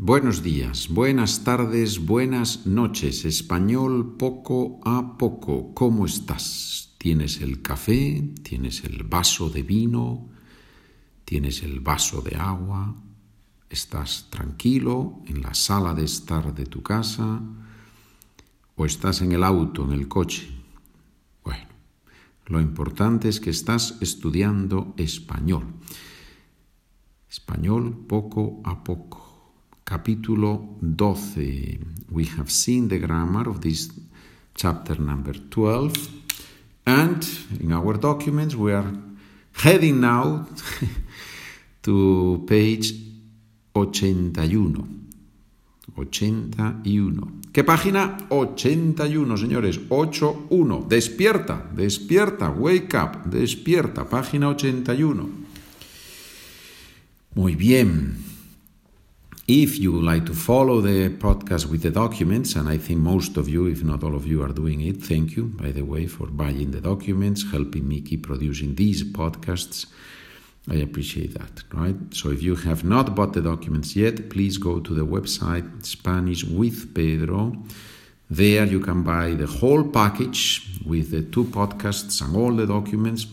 Buenos días, buenas tardes, buenas noches. Español poco a poco. ¿Cómo estás? ¿Tienes el café? ¿Tienes el vaso de vino? ¿Tienes el vaso de agua? ¿Estás tranquilo en la sala de estar de tu casa? ¿O estás en el auto, en el coche? Bueno, lo importante es que estás estudiando español. Español poco a poco capítulo 12. We have seen the grammar of this chapter number 12, and in our documents we are heading now to page 81. 81. ¿Qué página? 81, señores. 81. Despierta, despierta, wake up, despierta. Página 81. Muy bien. If you would like to follow the podcast with the documents, and I think most of you, if not all of you, are doing it, thank you, by the way, for buying the documents, helping me keep producing these podcasts. I appreciate that, right? So if you have not bought the documents yet, please go to the website Spanish with Pedro. There you can buy the whole package with the two podcasts and all the documents.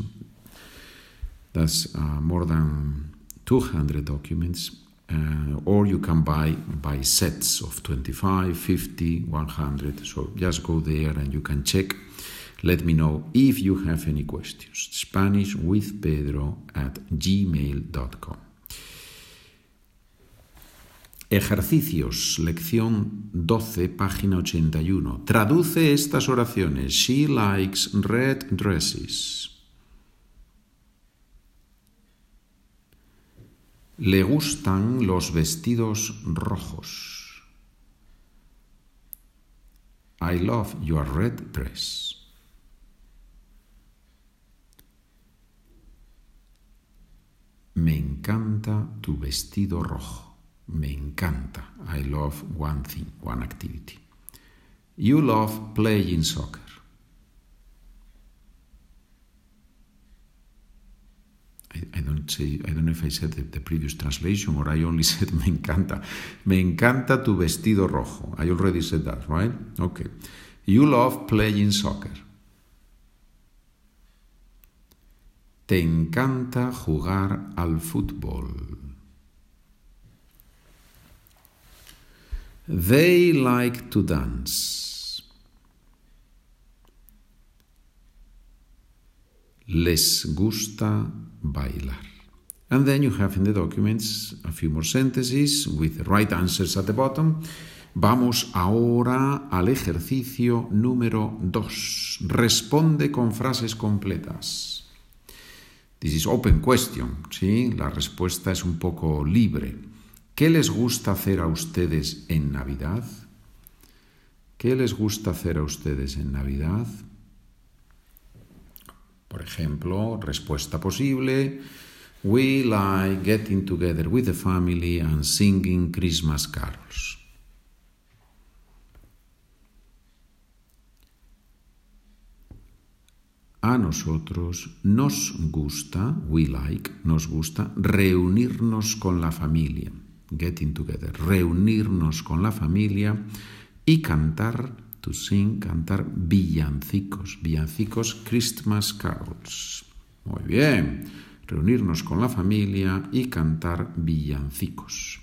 That's uh, more than 200 documents uh, or you can buy by sets of 25 50 100 so just go there and you can check let me know if you have any questions spanish with pedro at gmail.com Ejercicios, lección 12, página 81. Traduce estas oraciones. She likes red dresses. Le gustan los vestidos rojos. I love your red dress. Me encanta tu vestido rojo. Me encanta. I love one thing, one activity. You love playing soccer. I, don't know if I said the, the, previous translation or I only said me encanta. Me encanta tu vestido rojo. I already said that, right? Okay. You love playing soccer. Te encanta jugar al fútbol. They like to dance. les gusta bailar. And then you have in the documents a few more sentences with the right answers at the bottom. Vamos ahora al ejercicio número 2. Responde con frases completas. This is open question, ¿sí? La respuesta es un poco libre. ¿Qué les gusta hacer a ustedes en Navidad? ¿Qué les gusta hacer a ustedes en Navidad? Por ejemplo, respuesta posible. We like getting together with the family and singing Christmas carols. A nosotros nos gusta, we like, nos gusta reunirnos con la familia, getting together, reunirnos con la familia y cantar to sing, cantar villancicos, villancicos Christmas carols. Muy bien, reunirnos con la familia y cantar villancicos.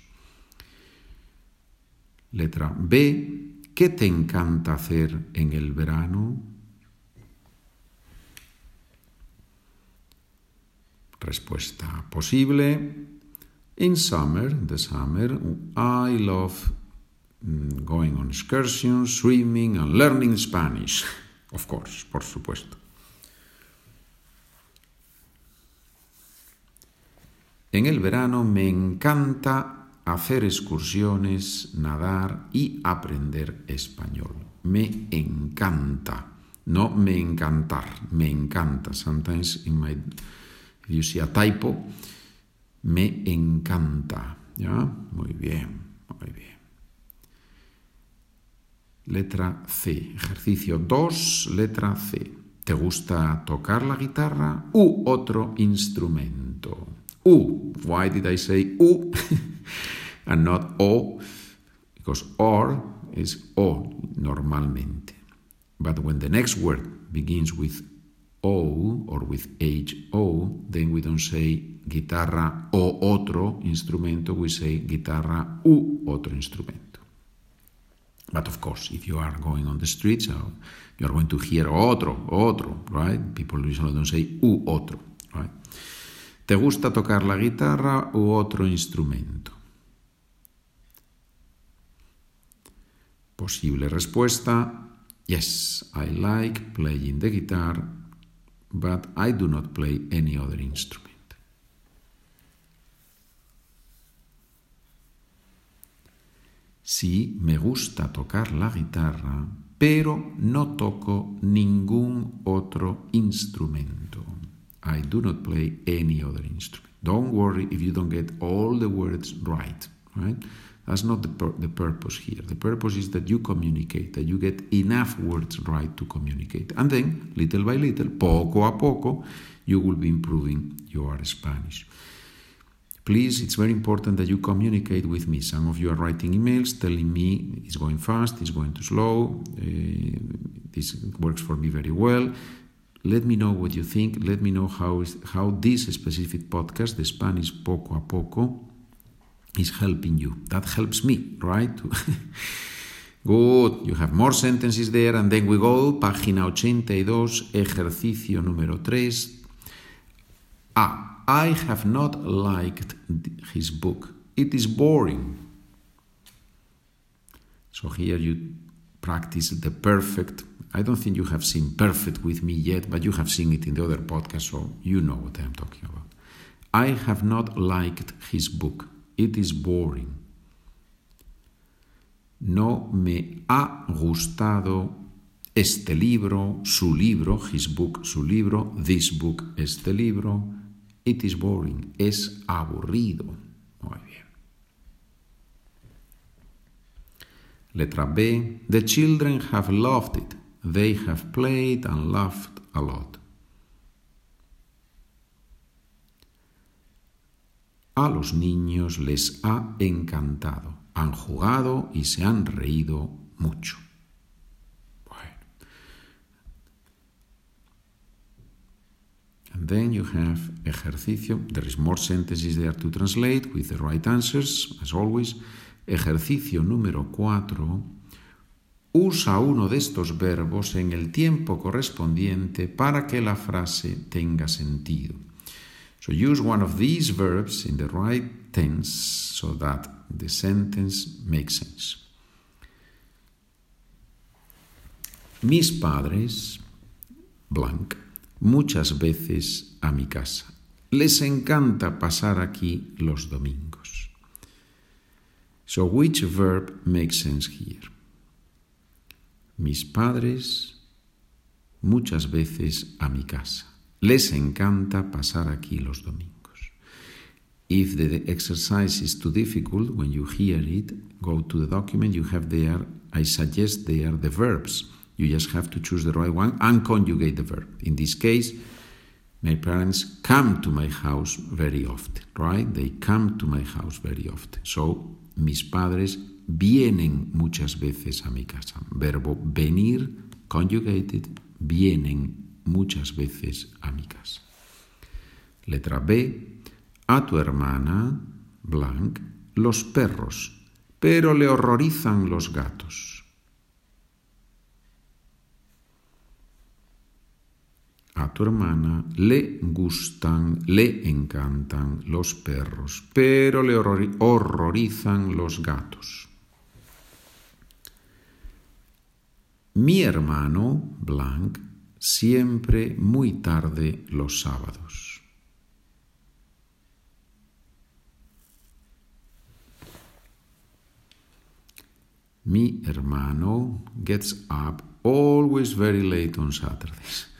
Letra B, ¿qué te encanta hacer en el verano? Respuesta posible. In summer, the summer, I love Mm, going on excursions, swimming and learning Spanish. Of course, por supuesto. En el verano me encanta hacer excursiones, nadar y aprender español. Me encanta. No me encantar, me encanta. Sometimes in my, you see a typo, me encanta. ¿Ya? Muy bien, muy bien. Letra C. Ejercicio 2, letra C. ¿Te gusta tocar la guitarra u otro instrumento? U. Why did I say U? and not o, because or is o normalmente. But when the next word begins with o or with ho, then we don't say guitarra o otro instrumento, we say guitarra u otro instrumento. But of course, if you are going on the streets, uh, you are going to hear otro, otro, right? People usually don't say u otro? ¿Te gusta tocar la guitarra u otro instrumento? Posible respuesta, yes, I like playing the guitar, but I do not play any other instrument. Sí, me gusta tocar la guitarra, pero no toco ningún otro instrumento. I do not play any other instrument. Don't worry if you don't get all the words right, right? That's not the, pur the purpose here. The purpose is that you communicate, that you get enough words right to communicate. And then, little by little, poco a poco, you will be improving your Spanish. Please, it's very important that you communicate with me. Some of you are writing emails telling me it's going fast, it's going too slow, uh, this works for me very well. Let me know what you think. Let me know how, is, how this specific podcast, the Spanish Poco a Poco, is helping you. That helps me, right? Good, you have more sentences there, and then we go, página 82, ejercicio número 3. Ah, I have not liked his book. It is boring. So here you practice the perfect. I don't think you have seen perfect with me yet, but you have seen it in the other podcast, so you know what I'm talking about. I have not liked his book. It is boring. No me ha gustado este libro, su libro, his book, su libro, this book, este libro It is boring. Es aburrido. Muy bien. Letra B. The children have loved it. They have played and laughed a lot. A los niños les ha encantado. Han jugado y se han reído mucho. And then you have ejercicio. There is more sentences there to translate with the right answers, as always. Ejercicio número 4. Usa uno de estos verbos en el tiempo correspondiente para que la frase tenga sentido. So use one of these verbs in the right tense so that the sentence makes sense. Mis padres, muchas veces a mi casa. Les encanta pasar aquí los domingos. So which verb makes sense here? Mis padres muchas veces a mi casa. Les encanta pasar aquí los domingos. If the exercise is too difficult, when you hear it, go to the document you have there. I suggest there are the verbs. You just have to choose the right one and conjugate the verb. In this case, my parents come to my house very often, right? They come to my house very often. So, mis padres vienen muchas veces a mi casa. Verbo venir, conjugated, vienen muchas veces a mi casa. Letra B. A tu hermana, blank, los perros, pero le horrorizan los gatos. A tu hermana le gustan, le encantan los perros, pero le horrorizan los gatos. Mi hermano, Blanc, siempre muy tarde los sábados. Mi hermano gets up always very late on Saturdays.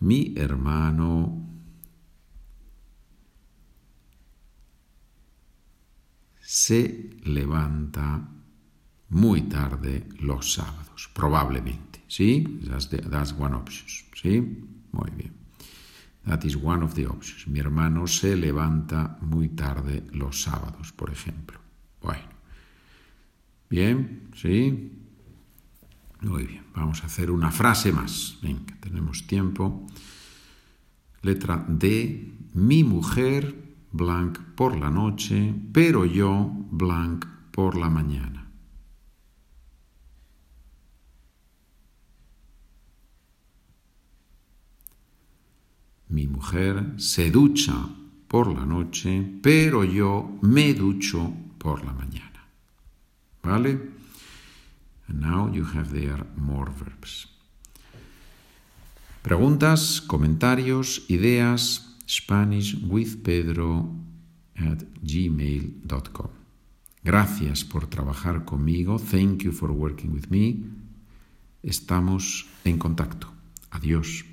Mi hermano se levanta muy tarde los sábados, probablemente. ¿Sí? That's, the, that's one option. ¿Sí? Muy bien. That is one of the options. Mi hermano se levanta muy tarde los sábados, por ejemplo. Bueno. Bien, ¿sí? Muy bien. Vamos a hacer una frase más. Venga, tenemos tiempo. Letra D. Mi mujer, blank, por la noche, pero yo, blank, por la mañana. Mi mujer se ducha por la noche, pero yo me ducho por la mañana. ¿Vale? And now you have there more verbs. Preguntas, comentarios, ideas, Spanish with Pedro at gmail.com. Gracias por trabajar conmigo. Thank you for working with me. Estamos en contacto. Adiós.